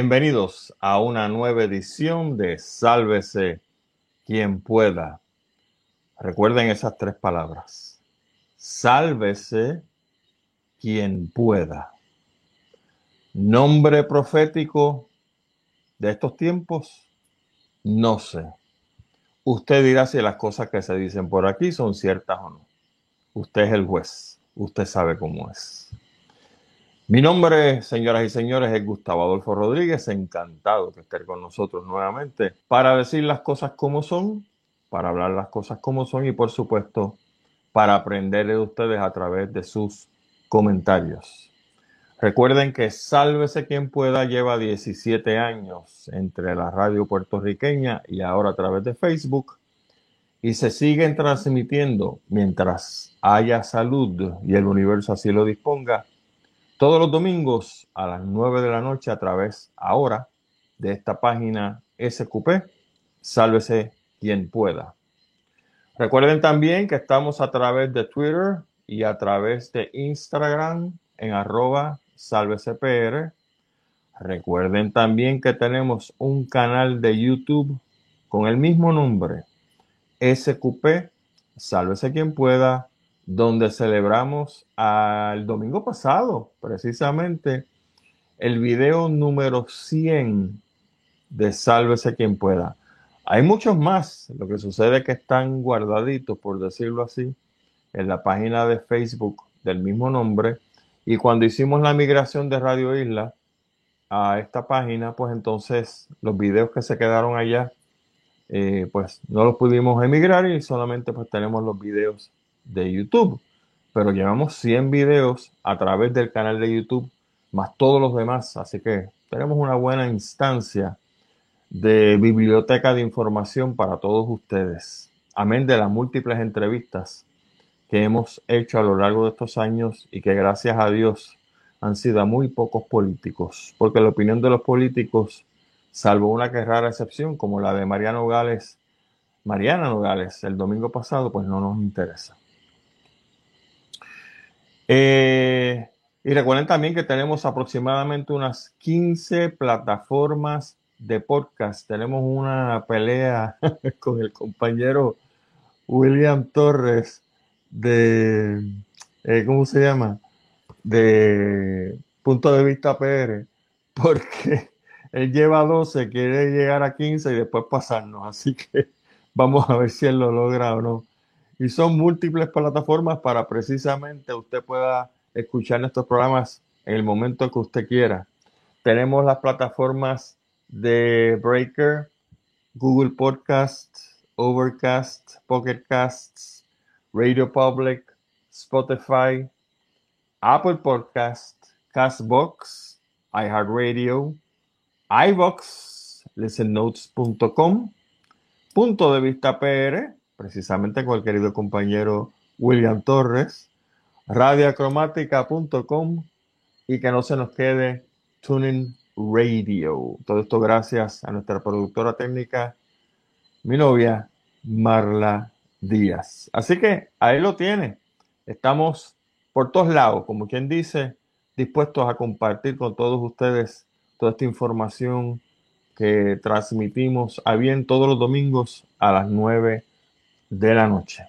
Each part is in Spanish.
Bienvenidos a una nueva edición de Sálvese quien pueda. Recuerden esas tres palabras. Sálvese quien pueda. Nombre profético de estos tiempos, no sé. Usted dirá si las cosas que se dicen por aquí son ciertas o no. Usted es el juez. Usted sabe cómo es. Mi nombre, señoras y señores, es Gustavo Adolfo Rodríguez. Encantado de estar con nosotros nuevamente para decir las cosas como son, para hablar las cosas como son y, por supuesto, para aprender de ustedes a través de sus comentarios. Recuerden que Sálvese quien pueda lleva 17 años entre la radio puertorriqueña y ahora a través de Facebook y se siguen transmitiendo mientras haya salud y el universo así lo disponga todos los domingos a las 9 de la noche a través ahora de esta página SQP. Sálvese quien pueda. Recuerden también que estamos a través de Twitter y a través de Instagram en arroba sálvesepr. Recuerden también que tenemos un canal de YouTube con el mismo nombre, SQP, sálvese quien pueda, donde celebramos al domingo pasado, precisamente, el video número 100 de Sálvese quien pueda. Hay muchos más, lo que sucede es que están guardaditos, por decirlo así, en la página de Facebook del mismo nombre. Y cuando hicimos la migración de Radio Isla a esta página, pues entonces los videos que se quedaron allá, eh, pues no los pudimos emigrar y solamente pues tenemos los videos de YouTube. Pero llevamos 100 videos a través del canal de YouTube, más todos los demás. Así que tenemos una buena instancia de biblioteca de información para todos ustedes. Amén de las múltiples entrevistas que hemos hecho a lo largo de estos años y que gracias a Dios han sido muy pocos políticos, porque la opinión de los políticos, salvo una que rara excepción como la de Mariano Gales, Mariana Nogales el domingo pasado, pues no nos interesa. Eh, y recuerden también que tenemos aproximadamente unas 15 plataformas de podcast. Tenemos una pelea con el compañero William Torres de, eh, ¿cómo se llama? De punto de vista PR, porque él lleva 12, quiere llegar a 15 y después pasarnos. Así que vamos a ver si él lo logra o no y son múltiples plataformas para precisamente usted pueda escuchar nuestros programas en el momento que usted quiera. Tenemos las plataformas de Breaker, Google Podcast, Overcast, Pocket Casts, Radio Public, Spotify, Apple Podcast, Castbox, iHeartRadio, iVox, listennotes.com, punto de vista PR, precisamente con el querido compañero William Torres, radiacromática.com y que no se nos quede Tuning Radio. Todo esto gracias a nuestra productora técnica, mi novia Marla Díaz. Así que ahí lo tiene. Estamos por todos lados, como quien dice, dispuestos a compartir con todos ustedes toda esta información que transmitimos a bien todos los domingos a las 9 de la noche.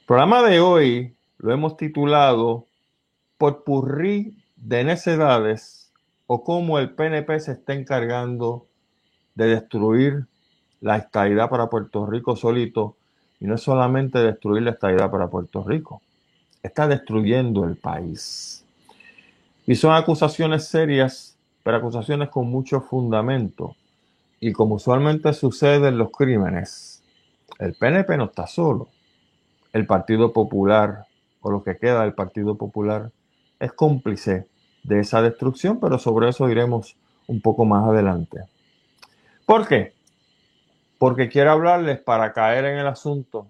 El programa de hoy lo hemos titulado Por purrí de necedades o cómo el PNP se está encargando de destruir la estabilidad para Puerto Rico solito y no solamente destruir la estabilidad para Puerto Rico, está destruyendo el país. Y son acusaciones serias, pero acusaciones con mucho fundamento. Y como usualmente sucede en los crímenes, el PNP no está solo. El Partido Popular, o lo que queda del Partido Popular, es cómplice de esa destrucción, pero sobre eso iremos un poco más adelante. ¿Por qué? Porque quiero hablarles para caer en el asunto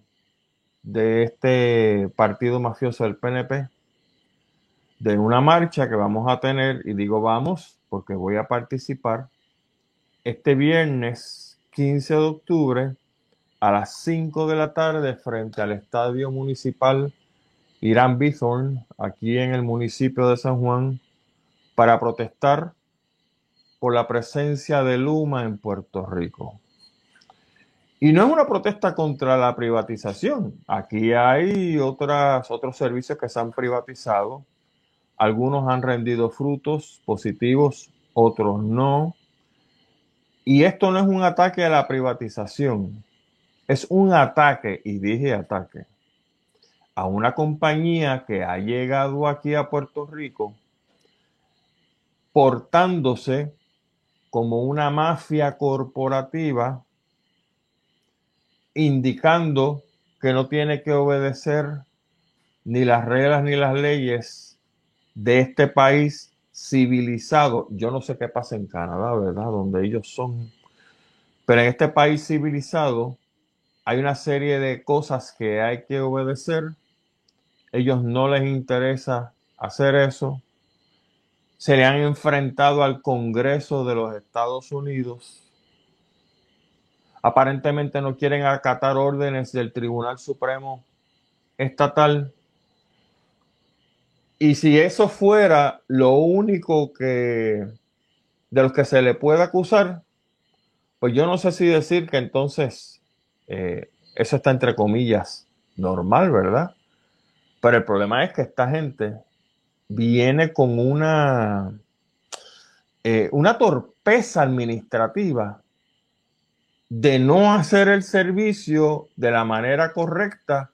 de este partido mafioso del PNP, de una marcha que vamos a tener, y digo vamos porque voy a participar este viernes 15 de octubre a las 5 de la tarde frente al Estadio Municipal Irán Bithorn, aquí en el municipio de San Juan, para protestar por la presencia de Luma en Puerto Rico. Y no es una protesta contra la privatización. Aquí hay otras, otros servicios que se han privatizado. Algunos han rendido frutos positivos, otros no. Y esto no es un ataque a la privatización, es un ataque, y dije ataque, a una compañía que ha llegado aquí a Puerto Rico portándose como una mafia corporativa, indicando que no tiene que obedecer ni las reglas ni las leyes de este país civilizado. Yo no sé qué pasa en Canadá, ¿verdad? Donde ellos son. Pero en este país civilizado hay una serie de cosas que hay que obedecer. Ellos no les interesa hacer eso se le han enfrentado al Congreso de los Estados Unidos. Aparentemente no quieren acatar órdenes del Tribunal Supremo Estatal. Y si eso fuera lo único que de los que se le puede acusar, pues yo no sé si decir que entonces eh, eso está entre comillas normal, ¿verdad? Pero el problema es que esta gente viene con una, eh, una torpeza administrativa de no hacer el servicio de la manera correcta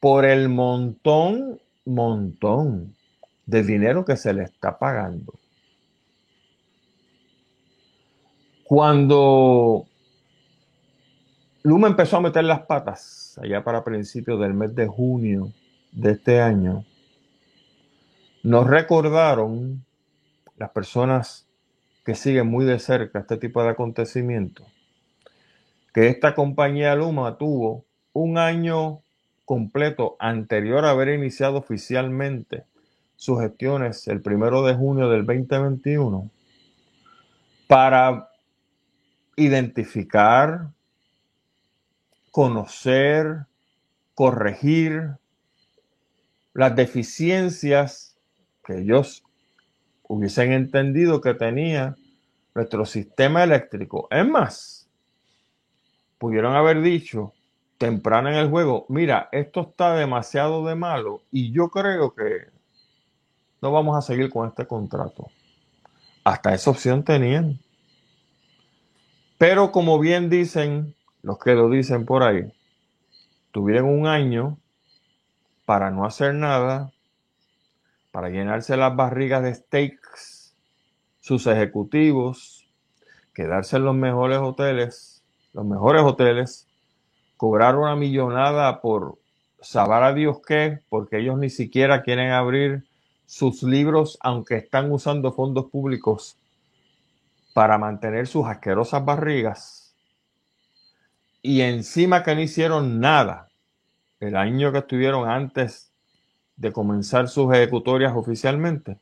por el montón, montón de dinero que se le está pagando. Cuando Luma empezó a meter las patas, allá para principios del mes de junio de este año, nos recordaron las personas que siguen muy de cerca este tipo de acontecimientos que esta compañía Luma tuvo un año completo anterior a haber iniciado oficialmente sus gestiones el primero de junio del 2021 para identificar, conocer, corregir las deficiencias que ellos hubiesen entendido que tenía nuestro sistema eléctrico. Es más, pudieron haber dicho temprano en el juego, mira, esto está demasiado de malo y yo creo que no vamos a seguir con este contrato. Hasta esa opción tenían. Pero como bien dicen los que lo dicen por ahí, tuvieron un año para no hacer nada, para llenarse las barrigas de steaks, sus ejecutivos, quedarse en los mejores hoteles, los mejores hoteles, cobrar una millonada por saber a Dios qué, porque ellos ni siquiera quieren abrir sus libros, aunque están usando fondos públicos para mantener sus asquerosas barrigas. Y encima que no hicieron nada el año que estuvieron antes de comenzar sus ejecutorias oficialmente,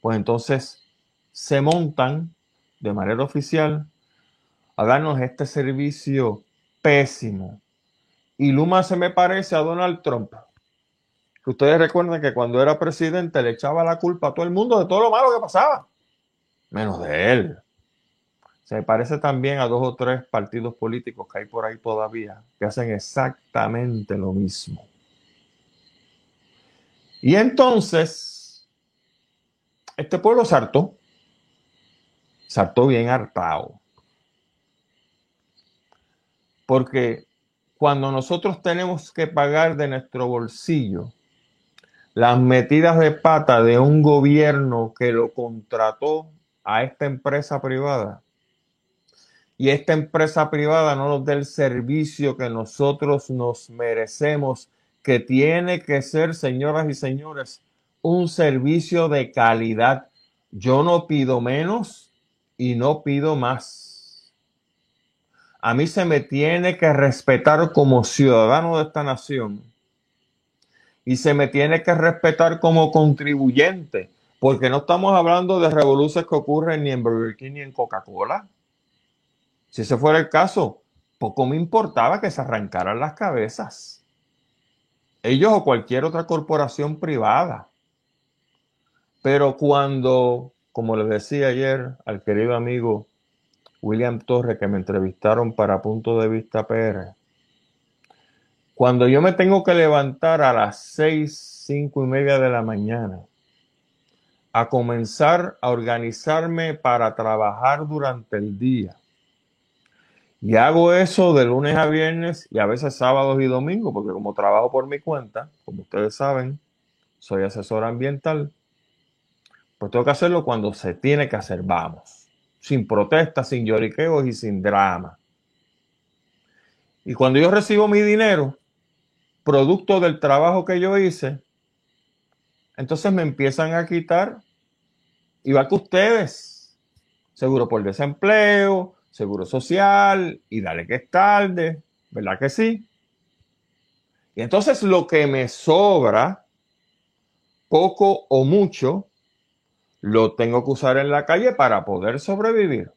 pues entonces se montan de manera oficial a darnos este servicio pésimo. Y Luma se me parece a Donald Trump. Ustedes recuerdan que cuando era presidente le echaba la culpa a todo el mundo de todo lo malo que pasaba, menos de él. Se parece también a dos o tres partidos políticos que hay por ahí todavía, que hacen exactamente lo mismo. Y entonces, este pueblo saltó, saltó bien hartado. Porque cuando nosotros tenemos que pagar de nuestro bolsillo las metidas de pata de un gobierno que lo contrató a esta empresa privada, y esta empresa privada no nos dé el servicio que nosotros nos merecemos que tiene que ser, señoras y señores, un servicio de calidad. Yo no pido menos y no pido más. A mí se me tiene que respetar como ciudadano de esta nación y se me tiene que respetar como contribuyente, porque no estamos hablando de revoluciones que ocurren ni en Burger King ni en Coca-Cola. Si ese fuera el caso, poco me importaba que se arrancaran las cabezas ellos o cualquier otra corporación privada. Pero cuando como le decía ayer al querido amigo William Torres que me entrevistaron para Punto de Vista PR, cuando yo me tengo que levantar a las seis, cinco y media de la mañana a comenzar a organizarme para trabajar durante el día. Y hago eso de lunes a viernes y a veces sábados y domingos, porque como trabajo por mi cuenta, como ustedes saben, soy asesor ambiental, pues tengo que hacerlo cuando se tiene que hacer, vamos, sin protestas, sin lloriqueos y sin drama. Y cuando yo recibo mi dinero, producto del trabajo que yo hice, entonces me empiezan a quitar, igual que ustedes, seguro por desempleo, seguro social, y dale que es tarde, ¿verdad que sí? Y entonces lo que me sobra, poco o mucho, lo tengo que usar en la calle para poder sobrevivir.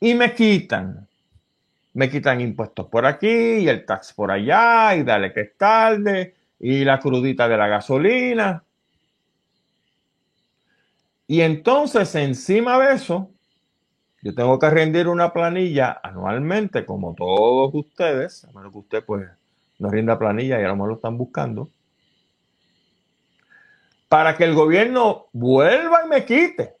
Y me quitan, me quitan impuestos por aquí y el tax por allá, y dale que es tarde, y la crudita de la gasolina. Y entonces, encima de eso, yo tengo que rendir una planilla anualmente, como todos ustedes, a menos que usted pues no rinda planilla y a lo mejor lo están buscando, para que el gobierno vuelva y me quite.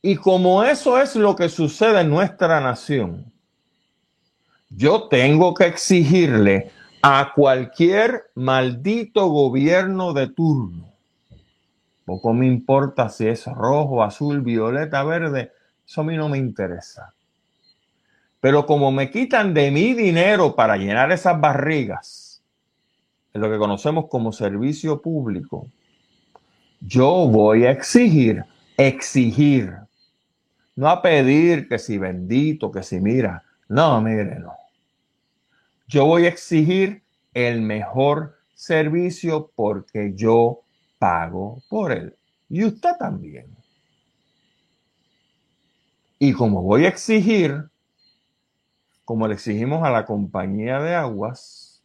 Y como eso es lo que sucede en nuestra nación, yo tengo que exigirle a cualquier maldito gobierno de turno. Poco me importa si es rojo, azul, violeta, verde. Eso a mí no me interesa. Pero como me quitan de mi dinero para llenar esas barrigas, en lo que conocemos como servicio público, yo voy a exigir, exigir, no a pedir que si bendito, que si mira, no, mire, no yo voy a exigir el mejor servicio porque yo pago por él. Y usted también. Y como voy a exigir, como le exigimos a la compañía de aguas,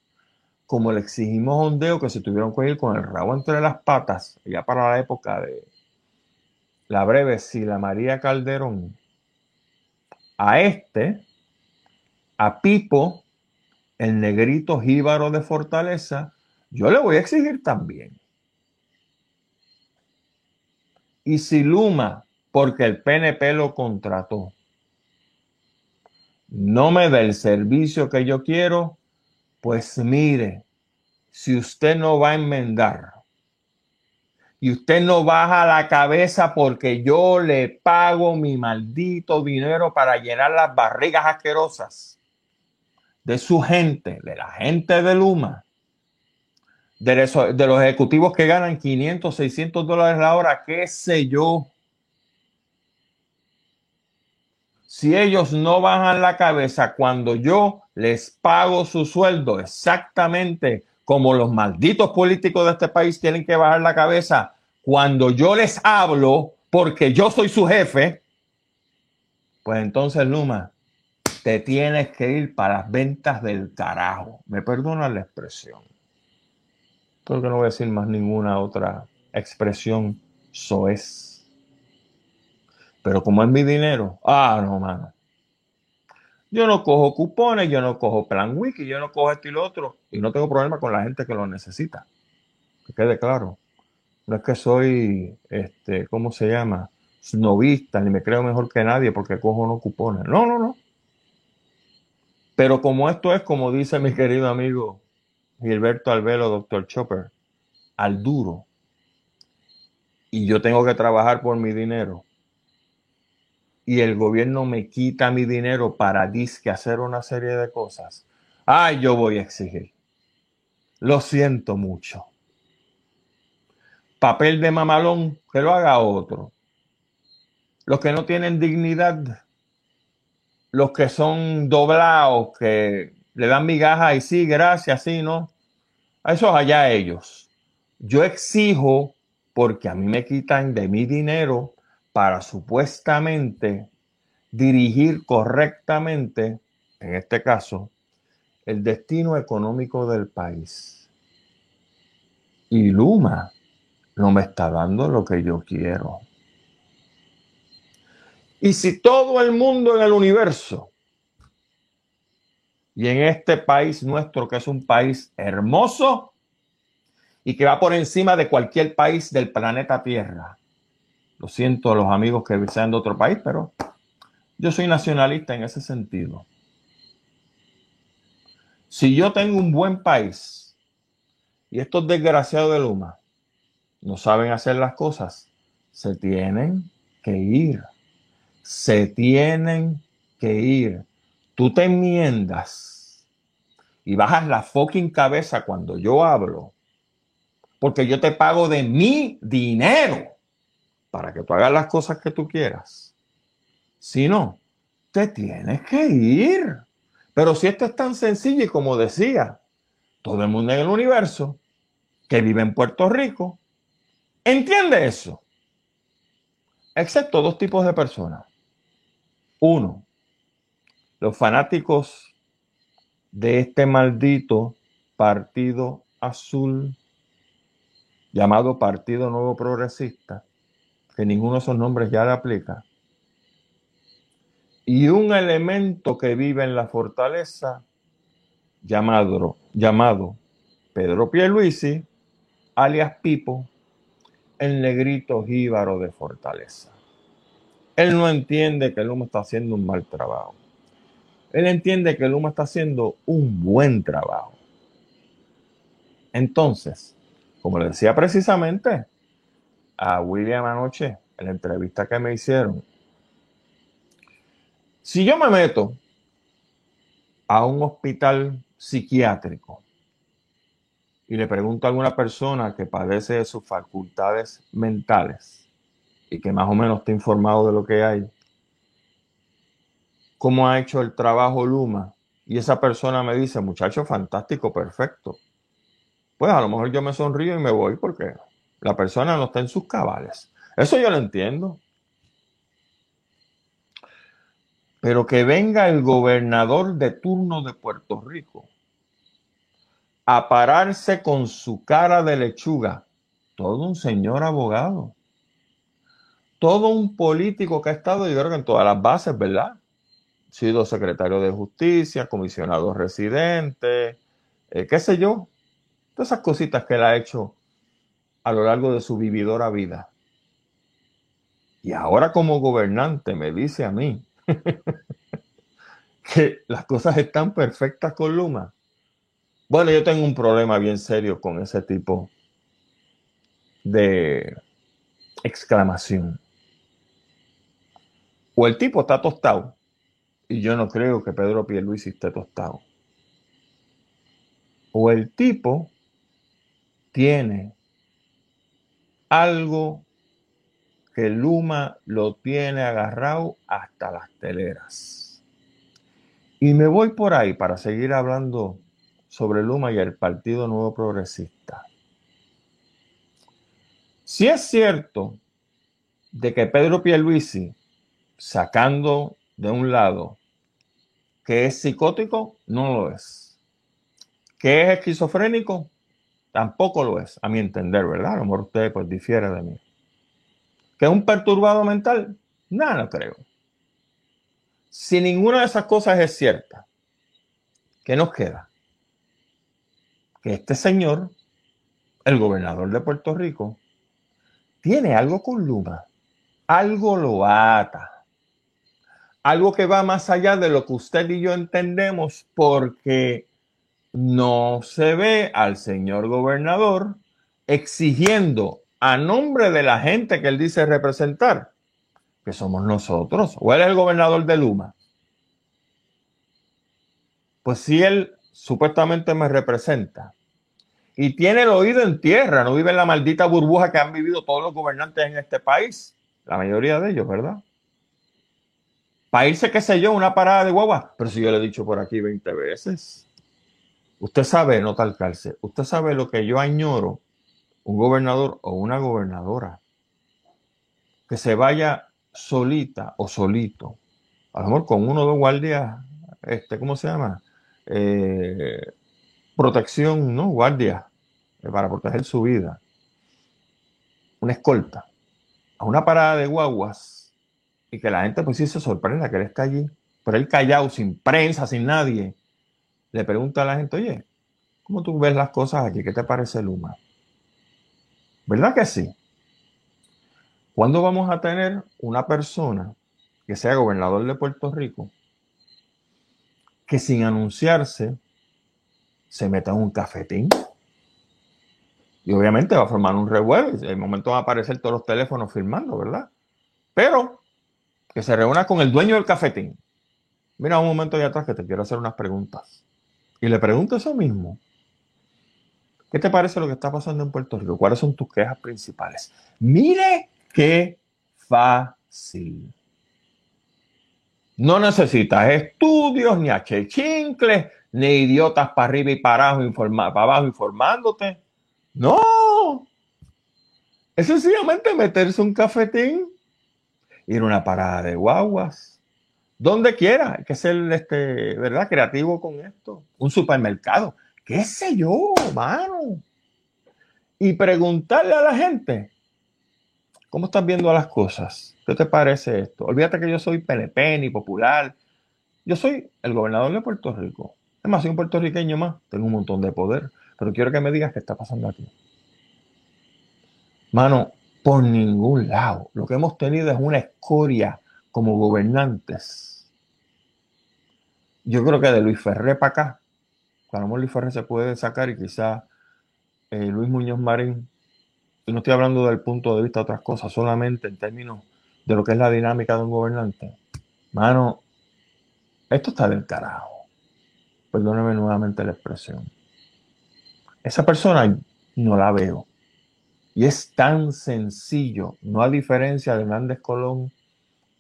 como le exigimos a Ondeo que se tuvieron que ir con el rabo entre las patas, ya para la época de la breve Sila María Calderón, a este, a Pipo, el negrito jíbaro de Fortaleza, yo le voy a exigir también. Y si Luma, porque el PNP lo contrató, no me da el servicio que yo quiero, pues mire, si usted no va a enmendar y usted no baja la cabeza porque yo le pago mi maldito dinero para llenar las barrigas asquerosas de su gente, de la gente de Luma, de, los ejecutivos que ganan 500, 600 dólares la hora, qué sé yo. Si ellos no bajan la cabeza cuando yo les pago su sueldo exactamente como los malditos políticos de este país tienen que bajar la cabeza cuando yo les hablo porque yo soy su jefe, pues entonces Luma, te tienes que ir para las ventas del carajo. Me perdona la expresión. Creo que no voy a decir más ninguna otra expresión soez. Pero como es mi dinero, ah, no, mano. Yo no cojo cupones, yo no cojo plan wiki, yo no cojo esto y lo otro. Y no tengo problema con la gente que lo necesita. Que quede claro. No es que soy, este, ¿cómo se llama? Snobista, ni me creo mejor que nadie porque cojo no cupones. No, no, no. Pero como esto es, como dice mi querido amigo Gilberto Albelo, doctor Chopper, al duro, y yo tengo que trabajar por mi dinero, y el gobierno me quita mi dinero para disque hacer una serie de cosas, ay, yo voy a exigir. Lo siento mucho. Papel de mamalón, que lo haga otro. Los que no tienen dignidad, los que son doblados, que le dan migajas y sí, gracias, sí, ¿no? A esos allá ellos. Yo exijo, porque a mí me quitan de mi dinero para supuestamente dirigir correctamente, en este caso, el destino económico del país. Y Luma no me está dando lo que yo quiero. Y si todo el mundo en el universo y en este país nuestro, que es un país hermoso y que va por encima de cualquier país del planeta Tierra. Lo siento a los amigos que sean de otro país, pero yo soy nacionalista en ese sentido. Si yo tengo un buen país y estos desgraciados de Luma no saben hacer las cosas, se tienen que ir. Se tienen que ir tú te enmiendas y bajas la fucking cabeza cuando yo hablo, porque yo te pago de mi dinero para que tú hagas las cosas que tú quieras. Si no, te tienes que ir. Pero si esto es tan sencillo y como decía, todo el mundo en el universo que vive en Puerto Rico, entiende eso. Excepto dos tipos de personas. Uno, los fanáticos de este maldito partido azul llamado Partido Nuevo Progresista, que ninguno de esos nombres ya le aplica, y un elemento que vive en la fortaleza llamado, llamado Pedro Pierluisi, alias Pipo, el negrito jíbaro de fortaleza. Él no entiende que el humo está haciendo un mal trabajo. Él entiende que Luma está haciendo un buen trabajo. Entonces, como le decía precisamente a William anoche en la entrevista que me hicieron, si yo me meto a un hospital psiquiátrico y le pregunto a alguna persona que padece de sus facultades mentales y que más o menos está informado de lo que hay, cómo ha hecho el trabajo Luma y esa persona me dice, muchacho, fantástico, perfecto. Pues a lo mejor yo me sonrío y me voy porque la persona no está en sus cabales. Eso yo lo entiendo. Pero que venga el gobernador de turno de Puerto Rico a pararse con su cara de lechuga, todo un señor abogado, todo un político que ha estado, yo creo que en todas las bases, ¿verdad? Sido secretario de justicia, comisionado residente, eh, qué sé yo, todas esas cositas que él ha hecho a lo largo de su vividora vida. Y ahora como gobernante me dice a mí que las cosas están perfectas con Luma. Bueno, yo tengo un problema bien serio con ese tipo de exclamación. O el tipo está tostado y yo no creo que Pedro Pierluisi esté tostado. O el tipo tiene algo que Luma lo tiene agarrado hasta las teleras. Y me voy por ahí para seguir hablando sobre Luma y el Partido Nuevo Progresista. Si es cierto de que Pedro Pierluisi, sacando de un lado que es psicótico, no lo es. Que es esquizofrénico, tampoco lo es, a mi entender, ¿verdad? A lo mejor pues difiere de mí. Que es un perturbado mental, nada, no creo. Si ninguna de esas cosas es cierta, ¿qué nos queda? Que este señor, el gobernador de Puerto Rico, tiene algo con Luma, algo lo ata algo que va más allá de lo que usted y yo entendemos porque no se ve al señor gobernador exigiendo a nombre de la gente que él dice representar, que somos nosotros, o él es el gobernador de Luma. Pues si él supuestamente me representa y tiene el oído en tierra, no vive en la maldita burbuja que han vivido todos los gobernantes en este país, la mayoría de ellos, ¿verdad? Para irse, qué sé yo, una parada de guagua. Pero si yo le he dicho por aquí 20 veces, usted sabe, no talcarse, usted sabe lo que yo añoro, un gobernador o una gobernadora, que se vaya solita o solito, a lo mejor con uno o dos guardias, este, ¿cómo se llama? Eh, protección, ¿no? Guardia, eh, para proteger su vida. una escolta, a una parada de guaguas y que la gente pues sí se sorprenda que él está allí, pero él callado, sin prensa, sin nadie, le pregunta a la gente, oye, ¿cómo tú ves las cosas aquí? ¿Qué te parece Luma? ¿Verdad que sí? ¿Cuándo vamos a tener una persona que sea gobernador de Puerto Rico que sin anunciarse se meta en un cafetín? Y obviamente va a formar un revuelo en el momento van a aparecer todos los teléfonos filmando, ¿verdad? Pero que se reúna con el dueño del cafetín. Mira, un momento allá atrás que te quiero hacer unas preguntas. Y le pregunto eso mismo. ¿Qué te parece lo que está pasando en Puerto Rico? ¿Cuáles son tus quejas principales? Mire qué fácil. No necesitas estudios, ni H ni idiotas para arriba y para abajo, para abajo informándote. No. Es sencillamente meterse un cafetín, ir a una parada de guaguas, donde quiera. Hay que ser, este, ¿verdad? Creativo con esto. Un supermercado. ¿Qué sé yo, mano? Y preguntarle a la gente, ¿cómo estás viendo las cosas? ¿Qué te parece esto? Olvídate que yo soy PNP ni popular. Yo soy el gobernador de Puerto Rico. Es más, soy un puertorriqueño más. Tengo un montón de poder. Pero quiero que me digas qué está pasando aquí. Mano, por ningún lado. Lo que hemos tenido es una escoria como gobernantes. Yo creo que de Luis Ferré para acá, a lo Luis Ferré se puede sacar y quizá eh, Luis Muñoz Marín, y no estoy hablando del punto de vista de otras cosas, solamente en términos de lo que es la dinámica de un gobernante. Mano, esto está del carajo. Perdóneme nuevamente la expresión. Esa persona no la veo. Y es tan sencillo, no a diferencia de Hernández Colón,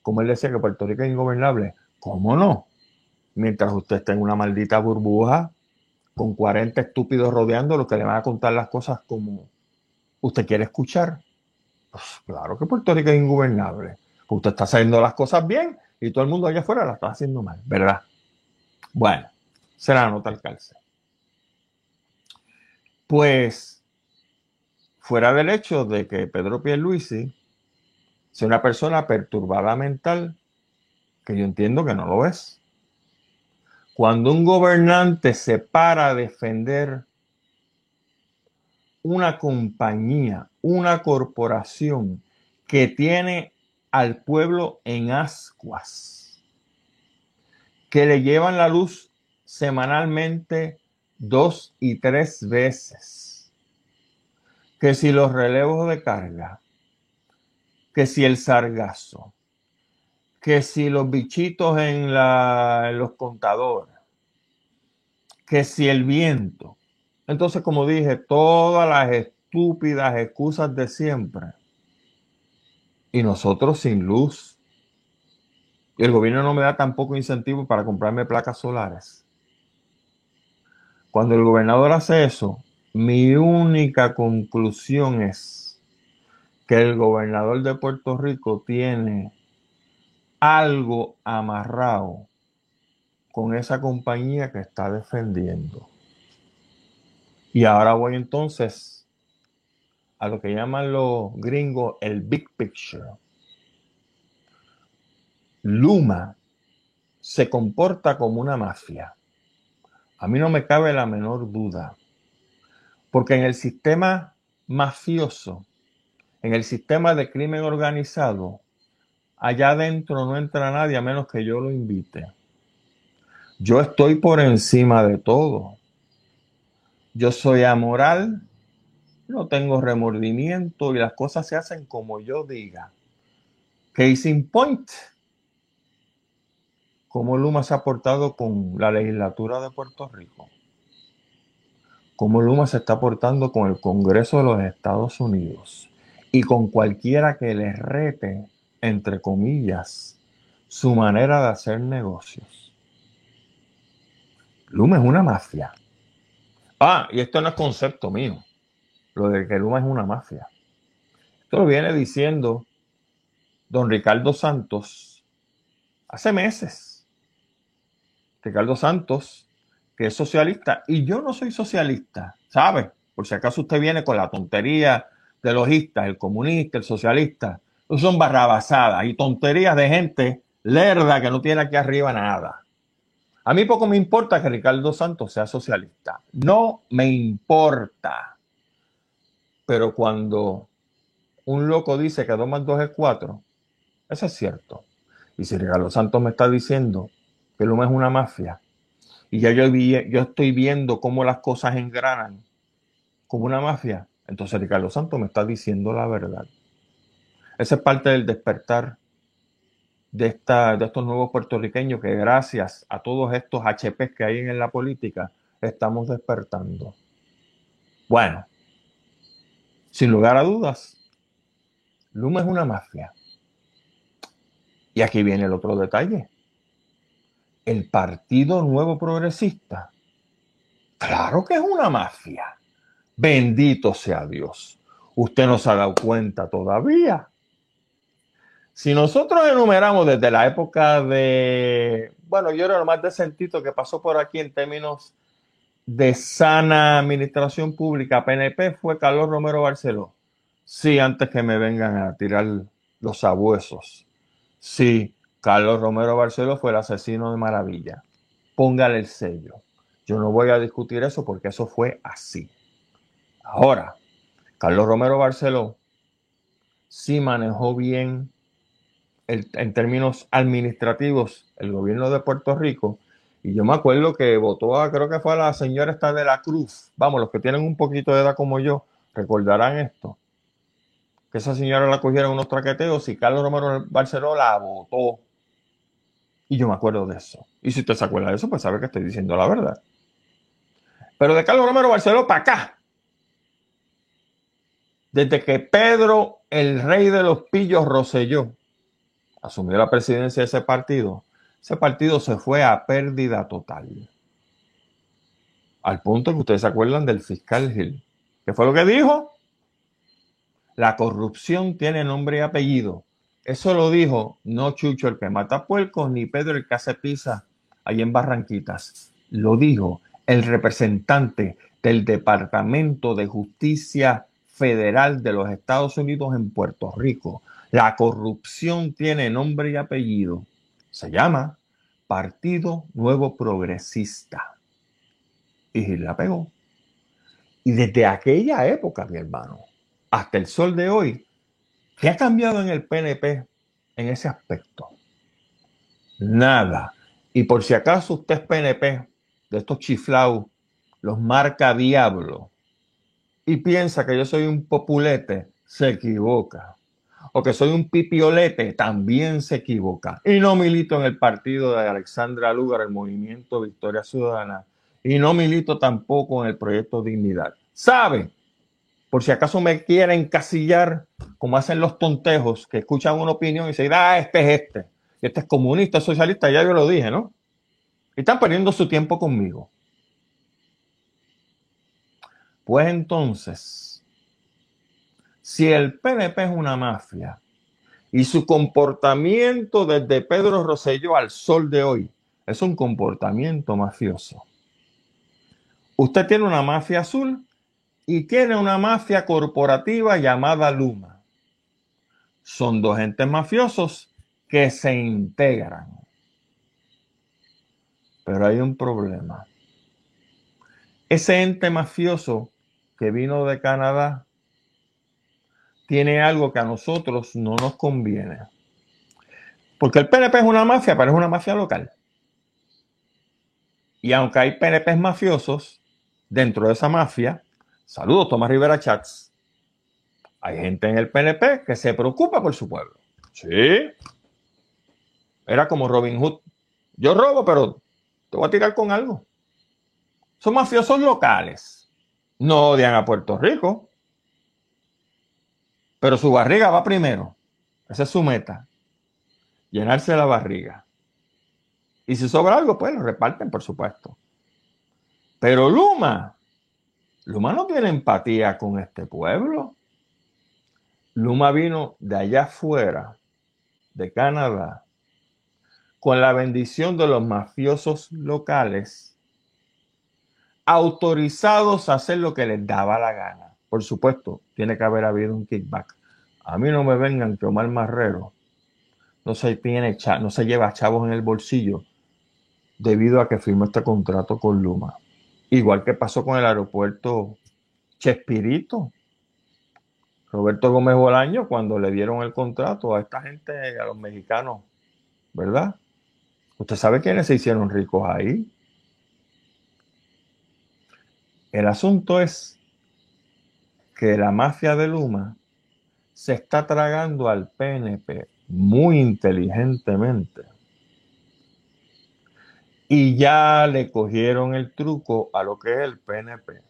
como él decía que Puerto Rico es ingobernable. ¿Cómo no? Mientras usted está en una maldita burbuja, con 40 estúpidos rodeando los que le van a contar las cosas como usted quiere escuchar. Pues claro que Puerto Rico es ingobernable. Usted está haciendo las cosas bien y todo el mundo allá afuera las está haciendo mal, ¿verdad? Bueno, será nota al calce. Pues, fuera del hecho de que Pedro Pierluisi sea una persona perturbada mental, que yo entiendo que no lo es. Cuando un gobernante se para a defender una compañía, una corporación que tiene al pueblo en ascuas, que le llevan la luz semanalmente dos y tres veces. Que si los relevos de carga, que si el sargazo, que si los bichitos en, la, en los contadores, que si el viento. Entonces, como dije, todas las estúpidas excusas de siempre. Y nosotros sin luz. Y el gobierno no me da tampoco incentivo para comprarme placas solares. Cuando el gobernador hace eso, mi única conclusión es que el gobernador de Puerto Rico tiene algo amarrado con esa compañía que está defendiendo. Y ahora voy entonces a lo que llaman los gringos el big picture. Luma se comporta como una mafia. A mí no me cabe la menor duda. Porque en el sistema mafioso, en el sistema de crimen organizado, allá adentro no entra nadie a menos que yo lo invite. Yo estoy por encima de todo. Yo soy amoral, no tengo remordimiento y las cosas se hacen como yo diga. Case in point cómo Luma se ha portado con la legislatura de Puerto Rico, cómo Luma se está portando con el Congreso de los Estados Unidos y con cualquiera que le rete, entre comillas, su manera de hacer negocios. Luma es una mafia. Ah, y esto no es concepto mío, lo de que Luma es una mafia. Esto lo viene diciendo don Ricardo Santos hace meses Ricardo Santos, que es socialista, y yo no soy socialista, ¿sabe? Por si acaso usted viene con la tontería de lojistas, el comunista, el socialista, son barrabasadas y tonterías de gente lerda que no tiene aquí arriba nada. A mí poco me importa que Ricardo Santos sea socialista. No me importa. Pero cuando un loco dice que 2 más 2 es 4, eso es cierto. Y si Ricardo Santos me está diciendo que Luma es una mafia, y ya yo, estoy viendo cómo las cosas engranan como una mafia, entonces Ricardo Santos me está diciendo la verdad. Esa es parte del despertar de, esta, de estos nuevos puertorriqueños que gracias a todos estos HPs que hay en la política estamos despertando. Bueno, sin lugar a dudas, Luma es una mafia. Y aquí viene el otro detalle. El Partido Nuevo Progresista. Claro que es una mafia. Bendito sea Dios. Usted no se ha dado cuenta todavía. Si nosotros enumeramos desde la época de, bueno, yo era lo más decentito que pasó por aquí en términos de sana administración pública, PNP, fue Carlos Romero Barceló. Sí, antes que me vengan a tirar los abuesos. Sí, Carlos Romero Barceló fue el asesino de Maravilla. Póngale el sello. Yo no voy a discutir eso porque eso fue así. Ahora, Carlos Romero Barceló sí manejó bien en términos administrativos el gobierno de Puerto Rico. Y yo me acuerdo que votó a, creo que fue a la señora esta de la Cruz. Vamos, los que tienen un poquito de edad como yo, recordarán esto. Que esa señora la cogieron unos traqueteos y Carlos Romero Barceló la votó. Y yo me acuerdo de eso. Y si usted se acuerda de eso, pues sabe que estoy diciendo la verdad. Pero de Carlos Romero Barceló para acá. Desde que Pedro, el rey de los pillos, Roselló, asumió la presidencia de ese partido, ese partido se fue a pérdida total. Al punto que ustedes se acuerdan del fiscal Gil. ¿Qué fue lo que dijo? La corrupción tiene nombre y apellido. Eso lo dijo no Chucho el que mata puercos ni Pedro el que hace pizza ahí en Barranquitas. Lo dijo el representante del Departamento de Justicia Federal de los Estados Unidos en Puerto Rico, la corrupción tiene nombre y apellido. Se llama Partido Nuevo Progresista. Y la pegó. Y desde aquella época, mi hermano, hasta el sol de hoy, ¿qué ha cambiado en el PNP en ese aspecto? Nada. Y por si acaso usted es PNP, de estos chiflados, los marca diablo, y piensa que yo soy un populete, se equivoca o que soy un pipiolete, también se equivoca. Y no milito en el partido de Alexandra Lugar, el movimiento Victoria Ciudadana. Y no milito tampoco en el proyecto Dignidad. ¿Sabe? Por si acaso me quieren encasillar, como hacen los tontejos, que escuchan una opinión y dicen, ah, este es este. Este es comunista, socialista, ya yo lo dije, ¿no? Y están perdiendo su tiempo conmigo. Pues entonces, si el PNP es una mafia y su comportamiento desde Pedro Rosselló al sol de hoy es un comportamiento mafioso. Usted tiene una mafia azul y tiene una mafia corporativa llamada Luma. Son dos entes mafiosos que se integran. Pero hay un problema. Ese ente mafioso que vino de Canadá tiene algo que a nosotros no nos conviene. Porque el PNP es una mafia, pero es una mafia local. Y aunque hay PNPs mafiosos dentro de esa mafia, saludos Tomás Rivera Chats, hay gente en el PNP que se preocupa por su pueblo. Sí. Era como Robin Hood. Yo robo, pero te voy a tirar con algo. Son mafiosos locales. No odian a Puerto Rico. Pero su barriga va primero. Esa es su meta. Llenarse la barriga. Y si sobra algo, pues lo reparten, por supuesto. Pero Luma, Luma no tiene empatía con este pueblo. Luma vino de allá afuera, de Canadá, con la bendición de los mafiosos locales, autorizados a hacer lo que les daba la gana. por supuesto, tiene que haber habido un kickback. A mí no me vengan que Omar Marrero no se, tiene, no se lleva chavos en el bolsillo debido a que firmó este contrato con Luma. Igual que pasó con el aeropuerto Chespirito. Roberto Gómez Bolaño, cuando le dieron el contrato a esta gente, a los mexicanos, ¿verdad? Usted sabe quiénes se hicieron ricos ahí. El asunto es que la mafia de Luma se está tragando al PNP muy inteligentemente. Y ya le cogieron el truco a lo que es el PNP.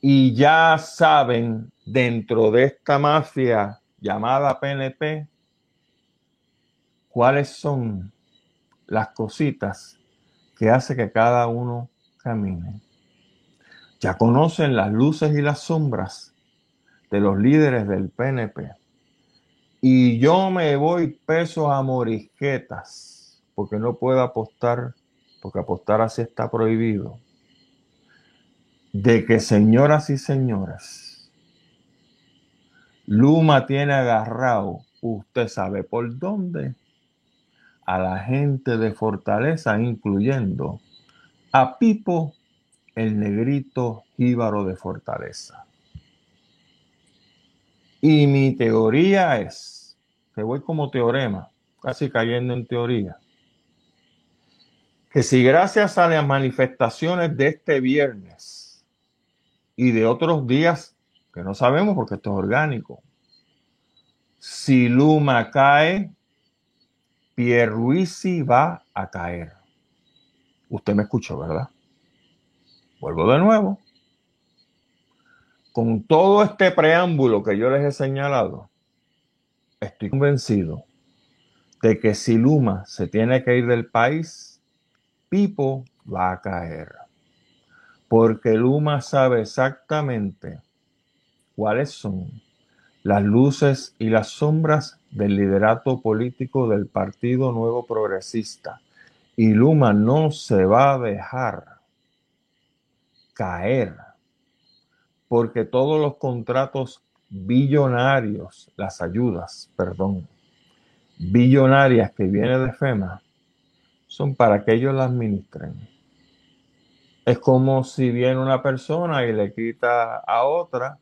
Y ya saben dentro de esta mafia llamada PNP cuáles son las cositas que hace que cada uno camine. Ya conocen las luces y las sombras de los líderes del PNP. Y yo me voy pesos a morisquetas, porque no puedo apostar, porque apostar así está prohibido. De que señoras y señoras, Luma tiene agarrado, usted sabe por dónde, a la gente de Fortaleza, incluyendo a Pipo el negrito jíbaro de Fortaleza. Y mi teoría es, que voy como teorema, casi cayendo en teoría, que si gracias a las manifestaciones de este viernes y de otros días, que no sabemos porque esto es orgánico, si Luma cae, Pierluisi va a caer. Usted me escuchó, ¿verdad? Vuelvo de nuevo. Con todo este preámbulo que yo les he señalado, estoy convencido de que si Luma se tiene que ir del país, Pipo va a caer. Porque Luma sabe exactamente cuáles son las luces y las sombras del liderato político del Partido Nuevo Progresista. Y Luma no se va a dejar caer, porque todos los contratos billonarios, las ayudas, perdón, billonarias que vienen de FEMA, son para que ellos las administren. Es como si viene una persona y le quita a otra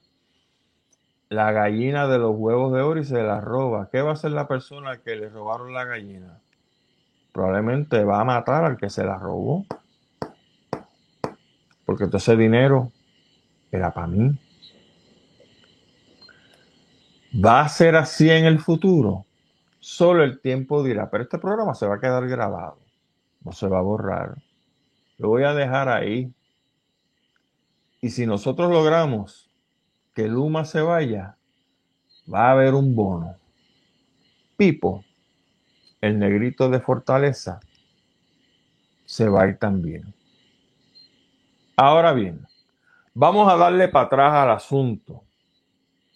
la gallina de los huevos de oro y se la roba. ¿Qué va a hacer la persona que le robaron la gallina? Probablemente va a matar al que se la robó porque todo ese dinero era para mí. ¿Va a ser así en el futuro? Solo el tiempo dirá, pero este programa se va a quedar grabado, no se va a borrar. Lo voy a dejar ahí. Y si nosotros logramos que Luma se vaya, va a haber un bono. Pipo, el negrito de Fortaleza, se va a ir también. Ahora bien, vamos a darle para atrás al asunto,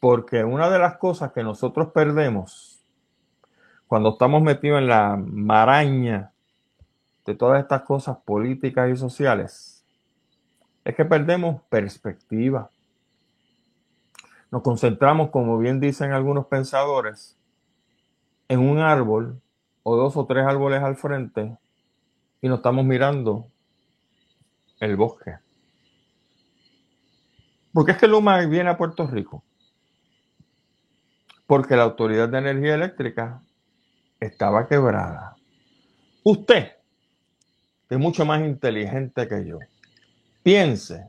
porque una de las cosas que nosotros perdemos cuando estamos metidos en la maraña de todas estas cosas políticas y sociales es que perdemos perspectiva. Nos concentramos, como bien dicen algunos pensadores, en un árbol o dos o tres árboles al frente y nos estamos mirando el bosque. ¿Por qué es que Luma viene a Puerto Rico? Porque la Autoridad de Energía Eléctrica estaba quebrada. Usted, es mucho más inteligente que yo, piense,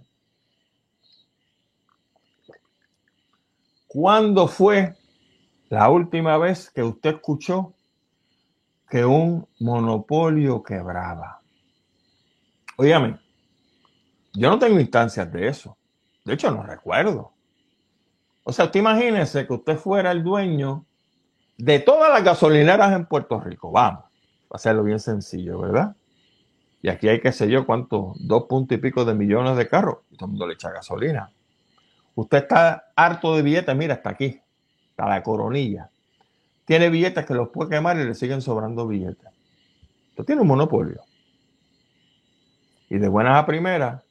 ¿cuándo fue la última vez que usted escuchó que un monopolio quebraba? Óyame, yo no tengo instancias de eso. De hecho, no recuerdo. O sea, usted imagínese que usted fuera el dueño de todas las gasolineras en Puerto Rico. Vamos, a hacerlo bien sencillo, ¿verdad? Y aquí hay que sé yo cuánto, dos puntos y pico de millones de carros. Y todo el mundo le echa gasolina. Usted está harto de billetes, mira, hasta aquí, hasta la coronilla. Tiene billetes que los puede quemar y le siguen sobrando billetes. Usted tiene un monopolio. Y de buenas a primeras,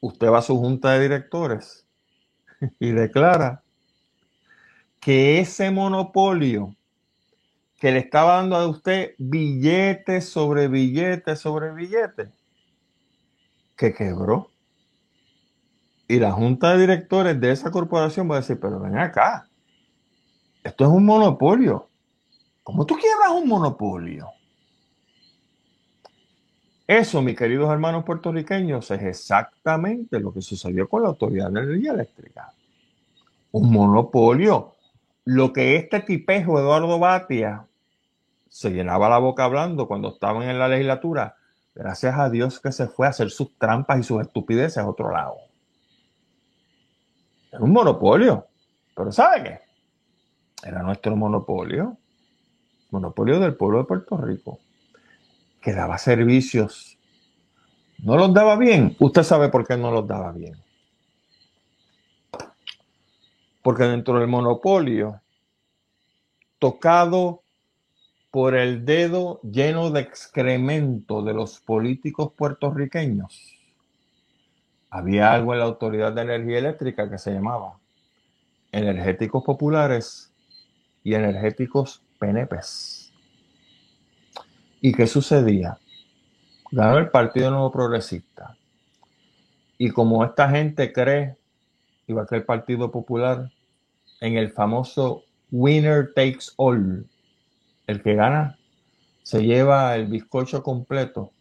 usted va a su junta de directores y declara que ese monopolio que le estaba dando a usted billetes sobre billetes sobre billetes, que quebró. Y la junta de directores de esa corporación va a decir, pero ven acá, esto es un monopolio. ¿Cómo tú quiebras un monopolio? Eso, mis queridos hermanos puertorriqueños, es exactamente lo que sucedió con la Autoridad de Energía Eléctrica. Un monopolio. Lo que este tipejo, Eduardo Batia, se llenaba la boca hablando cuando estaban en la legislatura, gracias a Dios que se fue a hacer sus trampas y sus estupideces a otro lado. Era un monopolio. Pero ¿sabe qué? Era nuestro monopolio. Monopolio del pueblo de Puerto Rico que daba servicios, no los daba bien. Usted sabe por qué no los daba bien. Porque dentro del monopolio, tocado por el dedo lleno de excremento de los políticos puertorriqueños, había algo en la Autoridad de Energía Eléctrica que se llamaba energéticos populares y energéticos PNPs. ¿Y qué sucedía? Ganó el Partido Nuevo Progresista. Y como esta gente cree, igual que el Partido Popular, en el famoso winner takes all, el que gana se lleva el bizcocho completo.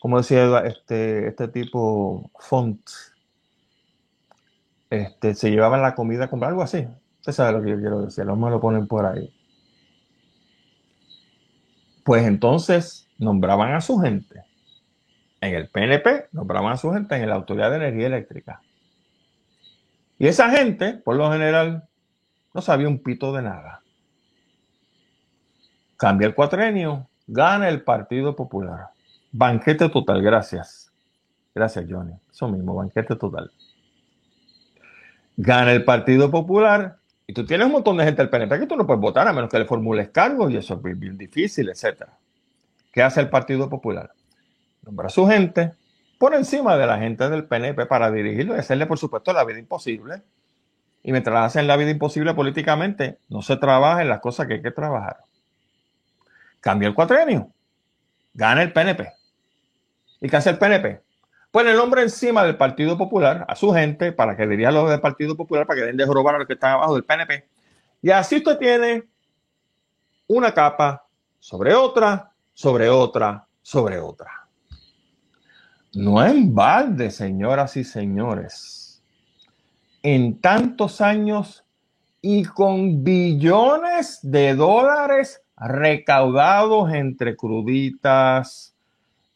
Como decía este, este tipo Font, este, se llevaba la comida con algo así. Usted sabe lo que yo quiero decir, los me lo ponen por ahí. Pues entonces nombraban a su gente. En el PNP nombraban a su gente en la Autoridad de Energía Eléctrica. Y esa gente, por lo general, no sabía un pito de nada. Cambia el cuatrenio, gana el Partido Popular. Banquete total, gracias. Gracias, Johnny. Eso mismo, banquete total. Gana el Partido Popular y tú tienes un montón de gente del PNP que tú no puedes votar a menos que le formules cargos y eso es bien, difícil, etc. ¿Qué hace el Partido Popular? Nombra a su gente por encima de la gente del PNP para dirigirlo y hacerle, por supuesto, la vida imposible. Y mientras hacen la vida imposible políticamente, no se trabaja en las cosas que hay que trabajar. Cambia el cuatrenio. Gana el PNP. ¿Y qué hace el PNP? Pone el nombre encima del Partido Popular, a su gente, para que dirija los del Partido Popular, para que den de robar a los que están abajo del PNP. Y así usted tiene una capa sobre otra, sobre otra, sobre otra. No en balde, señoras y señores. En tantos años y con billones de dólares recaudados entre cruditas,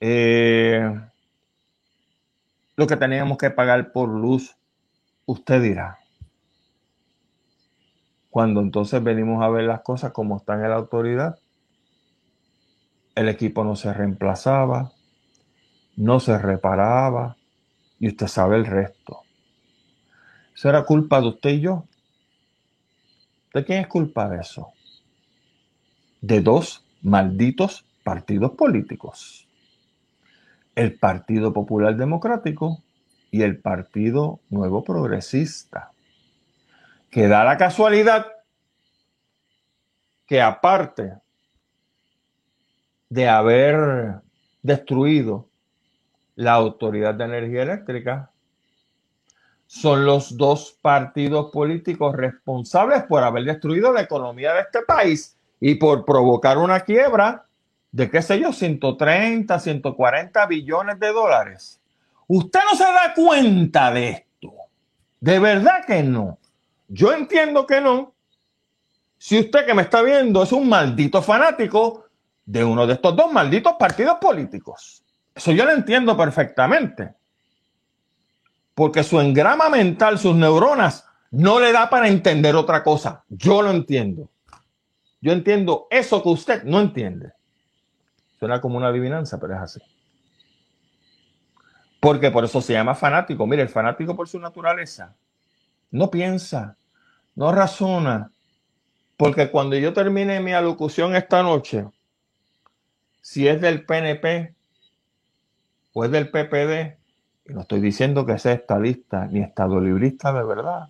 eh, lo que teníamos que pagar por luz, usted dirá. Cuando entonces venimos a ver las cosas como están en la autoridad, el equipo no se reemplazaba, no se reparaba y usted sabe el resto. Eso era culpa de usted y yo. ¿De quién es culpa de eso? De dos malditos partidos políticos el Partido Popular Democrático y el Partido Nuevo Progresista, que da la casualidad que aparte de haber destruido la Autoridad de Energía Eléctrica, son los dos partidos políticos responsables por haber destruido la economía de este país y por provocar una quiebra de qué sé yo, 130, 140 billones de dólares. Usted no se da cuenta de esto. De verdad que no. Yo entiendo que no. Si usted que me está viendo es un maldito fanático de uno de estos dos malditos partidos políticos. Eso yo lo entiendo perfectamente. Porque su engrama mental, sus neuronas, no le da para entender otra cosa. Yo lo entiendo. Yo entiendo eso que usted no entiende. Suena como una adivinanza, pero es así. Porque por eso se llama fanático. Mire, el fanático por su naturaleza no piensa, no razona. Porque cuando yo termine mi alocución esta noche, si es del PNP o del PPD, Y no estoy diciendo que sea estadista ni estadolibrista de verdad.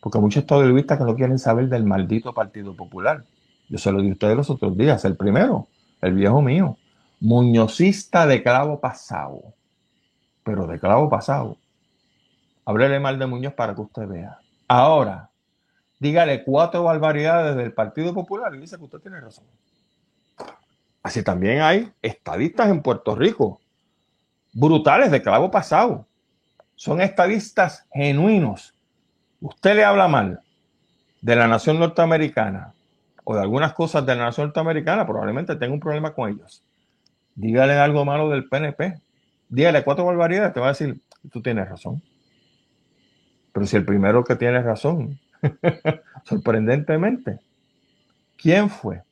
Porque hay muchos estadolibristas que no quieren saber del maldito Partido Popular. Yo se lo di a ustedes los otros días. El primero, el viejo mío. Muñozista de clavo pasado. Pero de clavo pasado. Háblele mal de Muñoz para que usted vea. Ahora, dígale cuatro barbaridades del Partido Popular y dice que usted tiene razón. Así también hay estadistas en Puerto Rico, brutales de clavo pasado. Son estadistas genuinos. Usted le habla mal de la nación norteamericana o de algunas cosas de la nación norteamericana, probablemente tenga un problema con ellos. Dígale algo malo del PNP. Dígale cuatro barbaridades, te va a decir, tú tienes razón. Pero si el primero que tiene razón, sorprendentemente, ¿quién fue?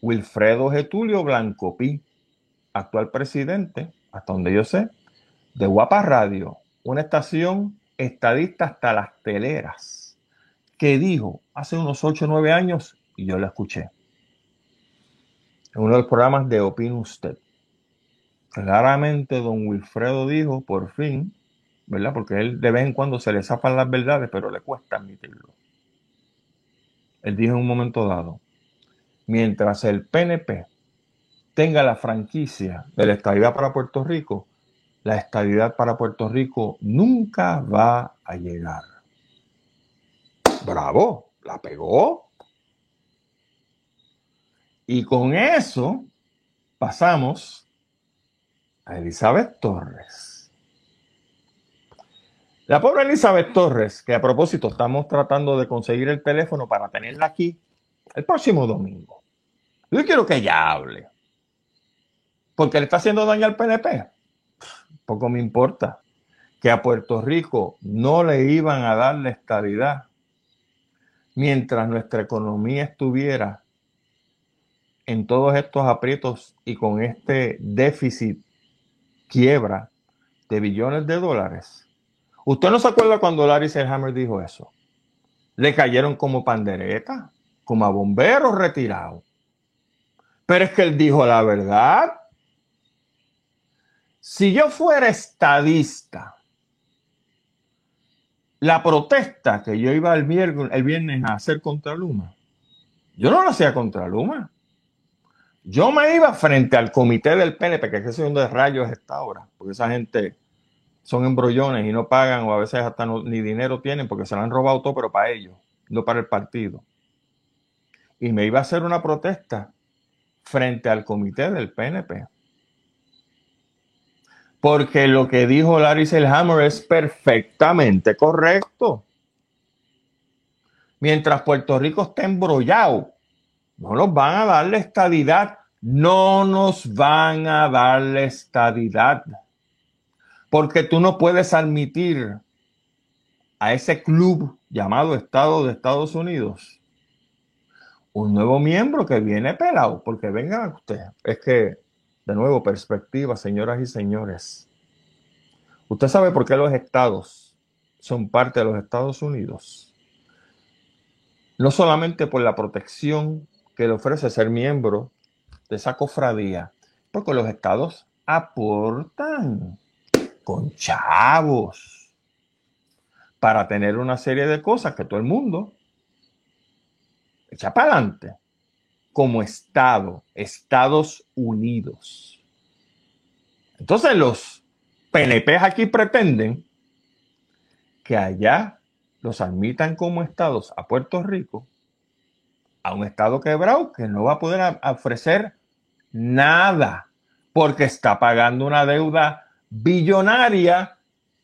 Wilfredo Getulio Blancopí, actual presidente, hasta donde yo sé, de Guapa Radio, una estación estadista hasta las teleras, que dijo hace unos 8 o 9 años, y yo la escuché, en uno de los programas de Opina Usted. Claramente don Wilfredo dijo, por fin, ¿verdad? Porque él de vez en cuando se le zafan las verdades, pero le cuesta admitirlo. Él dijo en un momento dado, mientras el PNP tenga la franquicia de la estabilidad para Puerto Rico, la estabilidad para Puerto Rico nunca va a llegar. Bravo, la pegó. Y con eso pasamos a Elizabeth Torres. La pobre Elizabeth Torres, que a propósito estamos tratando de conseguir el teléfono para tenerla aquí el próximo domingo. Yo quiero que ella hable. Porque le está haciendo daño al PNP. Poco me importa. Que a Puerto Rico no le iban a dar la estabilidad mientras nuestra economía estuviera en todos estos aprietos y con este déficit quiebra de billones de dólares. ¿Usted no se acuerda cuando Larry Selhammer dijo eso? Le cayeron como pandereta, como a bomberos retirados. Pero es que él dijo la verdad. Si yo fuera estadista, la protesta que yo iba el viernes, el viernes a hacer contra Luma, yo no lo hacía contra Luma. Yo me iba frente al comité del PNP, que es donde rayos está ahora, porque esa gente son embrollones y no pagan o a veces hasta ni dinero tienen porque se lo han robado todo, pero para ellos, no para el partido. Y me iba a hacer una protesta frente al comité del PNP. Porque lo que dijo Larry Selhammer es perfectamente correcto. Mientras Puerto Rico esté embrollado, no nos van a darle estadidad. No nos van a darle estadidad. Porque tú no puedes admitir a ese club llamado Estado de Estados Unidos un nuevo miembro que viene pelado, porque venga usted, es que, de nuevo, perspectiva, señoras y señores. Usted sabe por qué los estados son parte de los Estados Unidos. No solamente por la protección que le ofrece ser miembro de esa cofradía, porque los estados aportan con chavos para tener una serie de cosas que todo el mundo echa para adelante como Estado, Estados Unidos. Entonces los PNP aquí pretenden que allá los admitan como estados a Puerto Rico, a un estado quebrado que no va a poder ofrecer nada porque está pagando una deuda billonaria,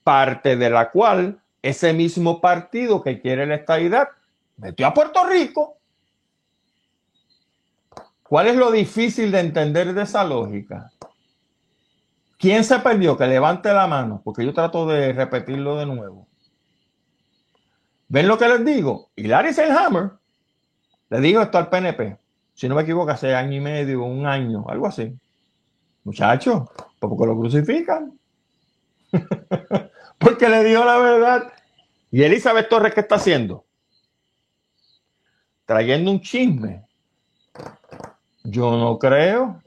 parte de la cual ese mismo partido que quiere la estabilidad metió a Puerto Rico. ¿Cuál es lo difícil de entender de esa lógica? ¿Quién se perdió? Que levante la mano, porque yo trato de repetirlo de nuevo. ¿Ven lo que les digo? Y Larry Selhammer le digo esto al PNP. Si no me equivoco, hace año y medio, un año, algo así. Muchachos, ¿por qué lo crucifican? porque le dijo la verdad. ¿Y Elizabeth Torres qué está haciendo? Trayendo un chisme yo no creo,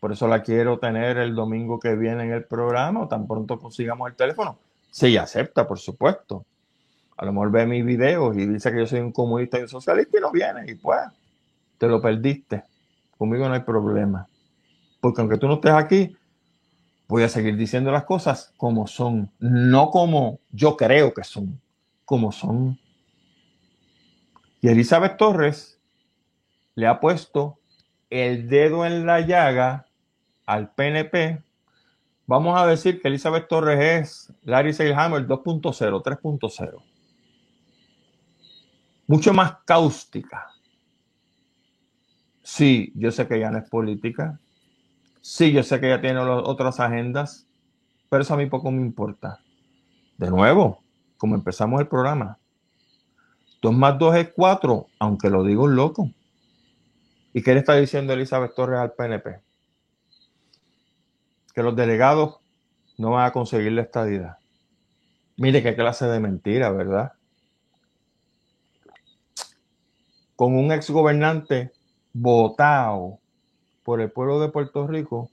Por eso la quiero tener el domingo que viene en el programa tan pronto consigamos el teléfono. Si acepta, por supuesto. A lo mejor ve mis videos y dice que yo soy un comunista y un socialista y no viene. Y pues, te lo perdiste. Conmigo no hay problema. Porque aunque tú no estés aquí, voy a seguir diciendo las cosas como son, no como yo creo que son, como son. Y Elizabeth Torres le ha puesto el dedo en la llaga al PNP, vamos a decir que Elizabeth Torres es Larry Seilhammer 2.0, 3.0. Mucho más cáustica. Sí, yo sé que ella no es política. Sí, yo sé que ella tiene otras agendas, pero eso a mí poco me importa. De nuevo, como empezamos el programa, 2 más 2 es 4, aunque lo digo loco. ¿Y qué le está diciendo Elizabeth Torres al PNP? que los delegados no van a conseguir la estadidad. Mire qué clase de mentira, ¿verdad? Con un exgobernante votado por el pueblo de Puerto Rico,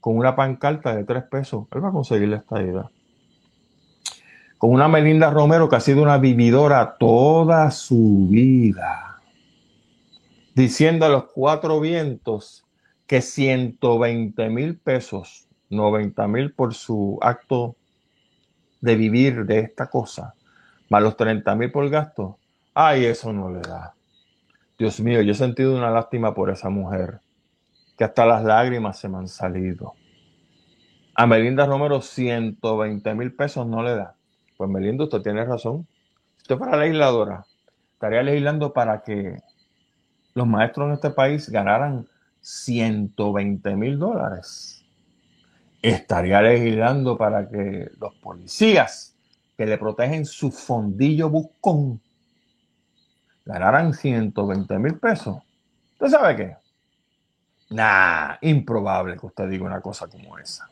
con una pancarta de tres pesos, él va a conseguir la estadidad. Con una Melinda Romero que ha sido una vividora toda su vida, diciendo a los cuatro vientos que 120 mil pesos, 90 mil por su acto de vivir de esta cosa, más los 30 mil por gasto, ay, eso no le da. Dios mío, yo he sentido una lástima por esa mujer, que hasta las lágrimas se me han salido. A Melinda Romero 120 mil pesos no le da. Pues Melinda, usted tiene razón. Usted para legisladora estaría legislando para que los maestros en este país ganaran 120 mil dólares. Estaría legislando para que los policías que le protegen su fondillo buscón ganaran 120 mil pesos. ¿Usted sabe qué? Nah, improbable que usted diga una cosa como esa.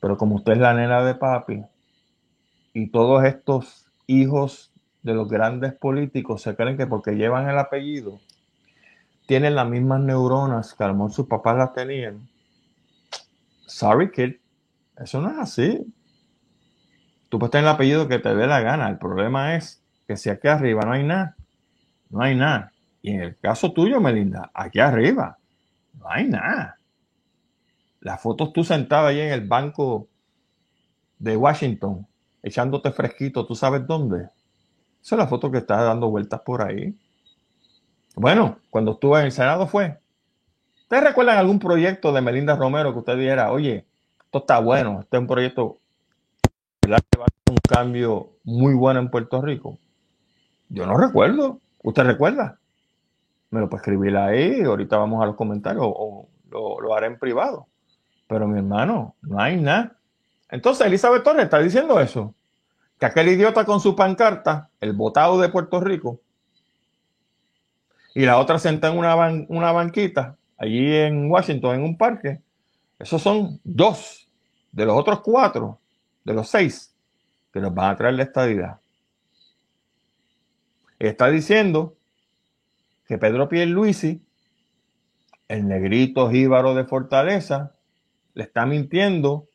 Pero como usted es la nena de papi y todos estos hijos de los grandes políticos se creen que porque llevan el apellido tienen las mismas neuronas que a lo sus papás las tenían. Sorry, kid. Eso no es así. Tú puedes tener el apellido que te dé la gana. El problema es que si aquí arriba no hay nada, no hay nada. Y en el caso tuyo, Melinda, aquí arriba no hay nada. Las fotos tú sentada ahí en el banco de Washington, echándote fresquito, ¿tú sabes dónde? Esa es la foto que está dando vueltas por ahí. Bueno, cuando estuve en el Senado fue. ¿Ustedes recuerdan algún proyecto de Melinda Romero que usted dijera, oye, esto está bueno, este es un proyecto un cambio muy bueno en Puerto Rico? Yo no recuerdo. ¿Usted recuerda? Me lo puede escribir ahí, ahorita vamos a los comentarios o, lo, lo haré en privado. Pero mi hermano, no hay nada. Entonces Elizabeth Torres está diciendo eso. Que aquel idiota con su pancarta, el votado de Puerto Rico, y la otra sentada en una, banquita allí en Washington, en un parque. Esos son dos de los otros cuatro, de los seis, que nos van a traer la estadidad. Está diciendo que Pedro Pierluisi, el negrito jíbaro de Fortaleza, le está mintiendo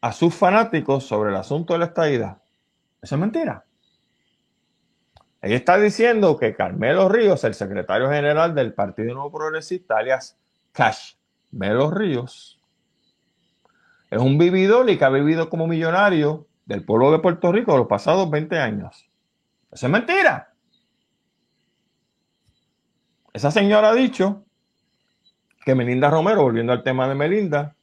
a sus fanáticos sobre el asunto de la estadidad. Eso es mentira. Ahí está diciendo que Carmelo Ríos, el secretario general del Partido Nuevo Progresista, alias Cash Melo Ríos, es un vividor y que ha vivido como millonario del pueblo de Puerto Rico los pasados 20 años. Eso es mentira. Esa señora ha dicho que Melinda Romero, volviendo al tema de Melinda,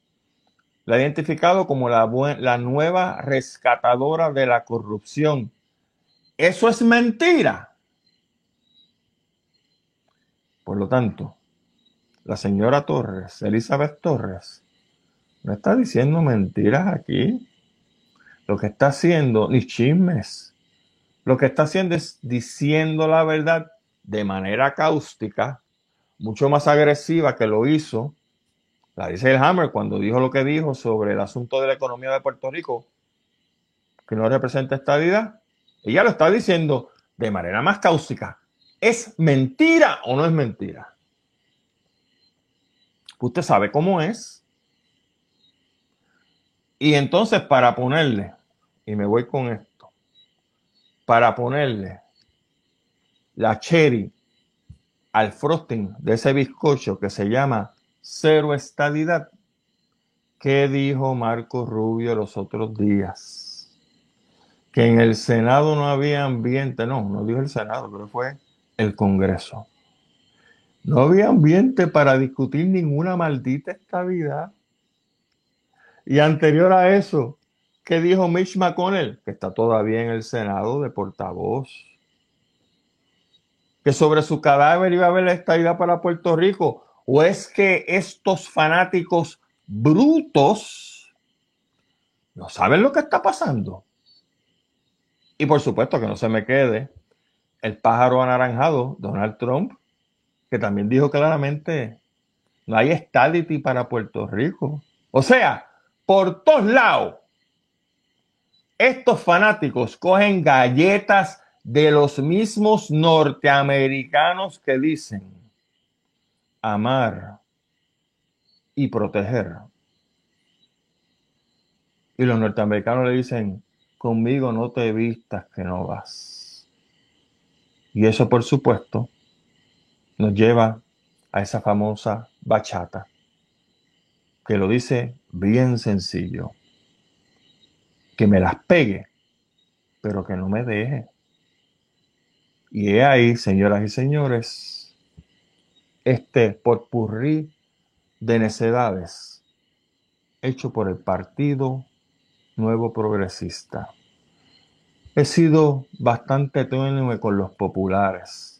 la ha identificado como la, nueva rescatadora de la corrupción eso es mentira. Por lo tanto, la señora Torres, Elizabeth Torres, no está diciendo mentiras aquí. Lo que está haciendo, ni chismes, lo que está haciendo es diciendo la verdad de manera cáustica, mucho más agresiva que lo hizo la dice el Hammer cuando dijo lo que dijo sobre el asunto de la economía de Puerto Rico, que no representa estabilidad. Ella lo está diciendo de manera más cáustica. ¿Es mentira o no es mentira? Usted sabe cómo es. Y entonces para ponerle, y me voy con esto, para ponerle la cherry al frosting de ese bizcocho que se llama cero estadidad, ¿qué dijo Marco Rubio los otros días? Que en el Senado no había ambiente, no, no dijo el Senado, pero fue el Congreso. No había ambiente para discutir ninguna maldita estabilidad. Y anterior a eso, ¿qué dijo Mitch McConnell? Que está todavía en el Senado de portavoz. Que sobre su cadáver iba a haber la estabilidad para Puerto Rico. ¿O es que estos fanáticos brutos no saben lo que está pasando? Y por supuesto que no se me quede el pájaro anaranjado, Donald Trump, que también dijo claramente, no hay stability para Puerto Rico. O sea, por todos lados, estos fanáticos cogen galletas de los mismos norteamericanos que dicen amar y proteger. Y los norteamericanos le dicen, conmigo no te vistas que no vas. Y eso, por supuesto, nos lleva a esa famosa bachata, que lo dice bien sencillo, que me las pegue, pero que no me deje. Y he ahí, señoras y señores, este potpurrí de necedades hecho por el Partido Nuevo Progresista. He sido bastante tenue con los populares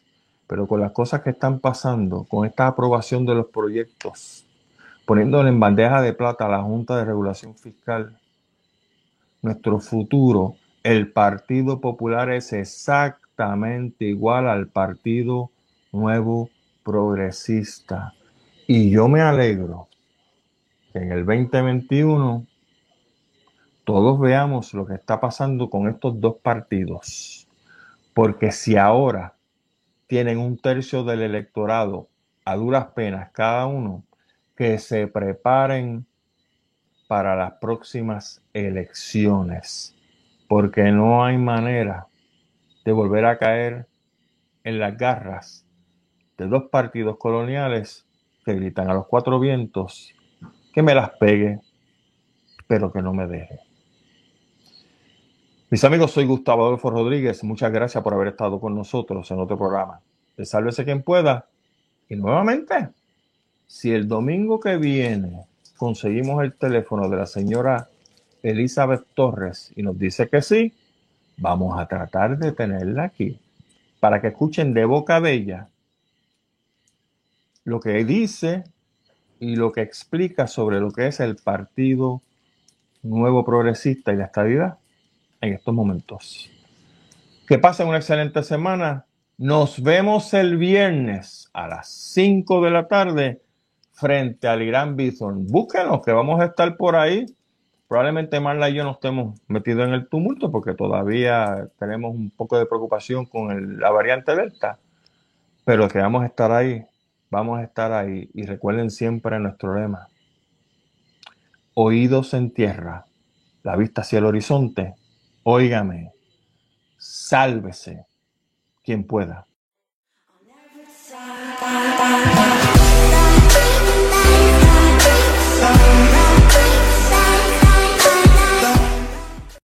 pero con las cosas que están pasando, con esta aprobación de los proyectos, poniéndole en bandeja de plata a la Junta de Regulación Fiscal, nuestro futuro, el Partido Popular es exactamente igual al Partido Nuevo Progresista. Y yo me alegro que en el 2021 todos veamos lo que está pasando con estos dos partidos. Porque si ahora tienen un tercio del electorado a duras penas cada uno, que se preparen para las próximas elecciones, porque no hay manera de volver a caer en las garras de dos partidos coloniales que gritan a los cuatro vientos que me las pegue, pero que no me deje. Mis amigos, soy Gustavo Adolfo Rodríguez. Muchas gracias por haber estado con nosotros en otro programa. De Sálvese quien pueda. Y nuevamente, si el domingo que viene conseguimos el teléfono de la señora Elizabeth Torres y nos dice que sí, vamos a tratar de tenerla aquí para que escuchen de boca de ella lo que dice y lo que explica sobre lo que es el Partido Nuevo Progresista y la estabilidad en estos momentos. Que pasen una excelente semana. Nos vemos el viernes a las 5 de la tarde frente al Irán Bison. Búsquenos que vamos a estar por ahí. Probablemente Marla y yo no estemos metidos en el tumulto porque todavía tenemos un poco de preocupación con la variante Delta. Pero que vamos a estar ahí, Vamos a estar ahí y recuerden siempre nuestro lema. Oídos en tierra, la vista hacia el horizonte. Óigame, sálvese quien pueda.